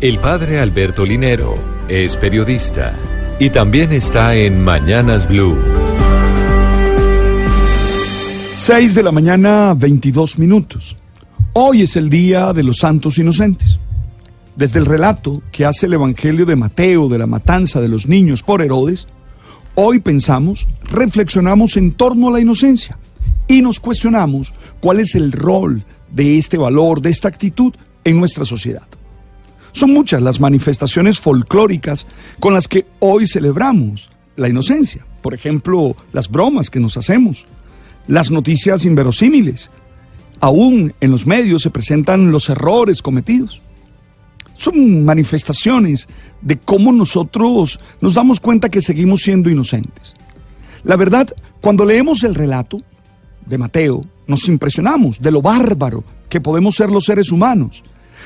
El padre Alberto Linero es periodista y también está en Mañanas Blue. 6 de la mañana, 22 minutos. Hoy es el día de los santos inocentes. Desde el relato que hace el Evangelio de Mateo de la matanza de los niños por Herodes, hoy pensamos, reflexionamos en torno a la inocencia y nos cuestionamos cuál es el rol de este valor, de esta actitud en nuestra sociedad. Son muchas las manifestaciones folclóricas con las que hoy celebramos la inocencia. Por ejemplo, las bromas que nos hacemos, las noticias inverosímiles. Aún en los medios se presentan los errores cometidos. Son manifestaciones de cómo nosotros nos damos cuenta que seguimos siendo inocentes. La verdad, cuando leemos el relato de Mateo, nos impresionamos de lo bárbaro que podemos ser los seres humanos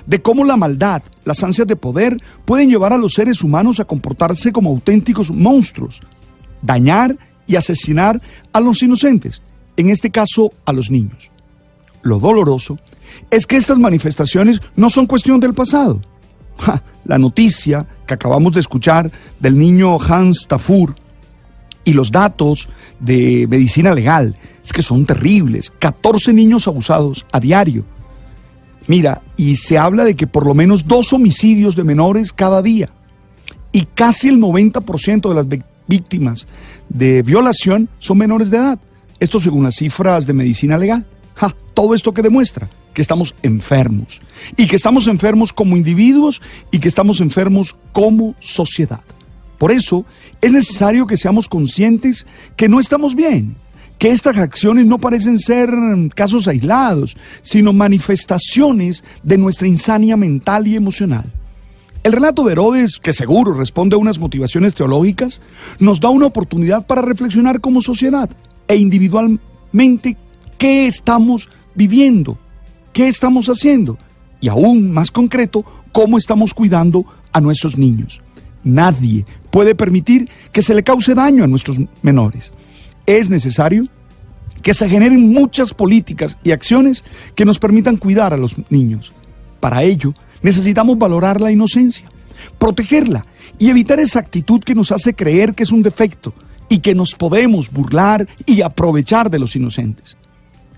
de cómo la maldad, las ansias de poder pueden llevar a los seres humanos a comportarse como auténticos monstruos, dañar y asesinar a los inocentes, en este caso a los niños. Lo doloroso es que estas manifestaciones no son cuestión del pasado. la noticia que acabamos de escuchar del niño Hans Tafur y los datos de medicina legal es que son terribles. 14 niños abusados a diario Mira, y se habla de que por lo menos dos homicidios de menores cada día. Y casi el 90% de las víctimas de violación son menores de edad. Esto según las cifras de medicina legal. todo esto que demuestra que estamos enfermos. Y que estamos enfermos como individuos y que estamos enfermos como sociedad. Por eso es necesario que seamos conscientes que no estamos bien que estas acciones no parecen ser casos aislados, sino manifestaciones de nuestra insania mental y emocional. El relato de Herodes, que seguro responde a unas motivaciones teológicas, nos da una oportunidad para reflexionar como sociedad e individualmente qué estamos viviendo, qué estamos haciendo y aún más concreto, cómo estamos cuidando a nuestros niños. Nadie puede permitir que se le cause daño a nuestros menores es necesario que se generen muchas políticas y acciones que nos permitan cuidar a los niños. Para ello, necesitamos valorar la inocencia, protegerla y evitar esa actitud que nos hace creer que es un defecto y que nos podemos burlar y aprovechar de los inocentes.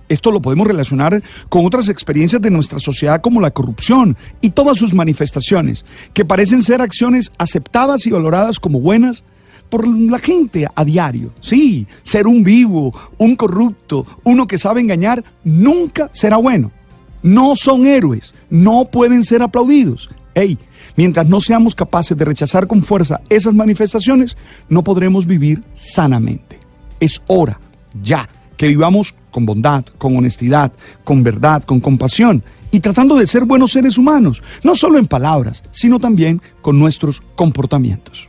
Esto lo podemos relacionar con otras experiencias de nuestra sociedad como la corrupción y todas sus manifestaciones, que parecen ser acciones aceptadas y valoradas como buenas, por la gente a diario. Sí, ser un vivo, un corrupto, uno que sabe engañar, nunca será bueno. No son héroes, no pueden ser aplaudidos. Hey, mientras no seamos capaces de rechazar con fuerza esas manifestaciones, no podremos vivir sanamente. Es hora, ya, que vivamos con bondad, con honestidad, con verdad, con compasión y tratando de ser buenos seres humanos, no solo en palabras, sino también con nuestros comportamientos.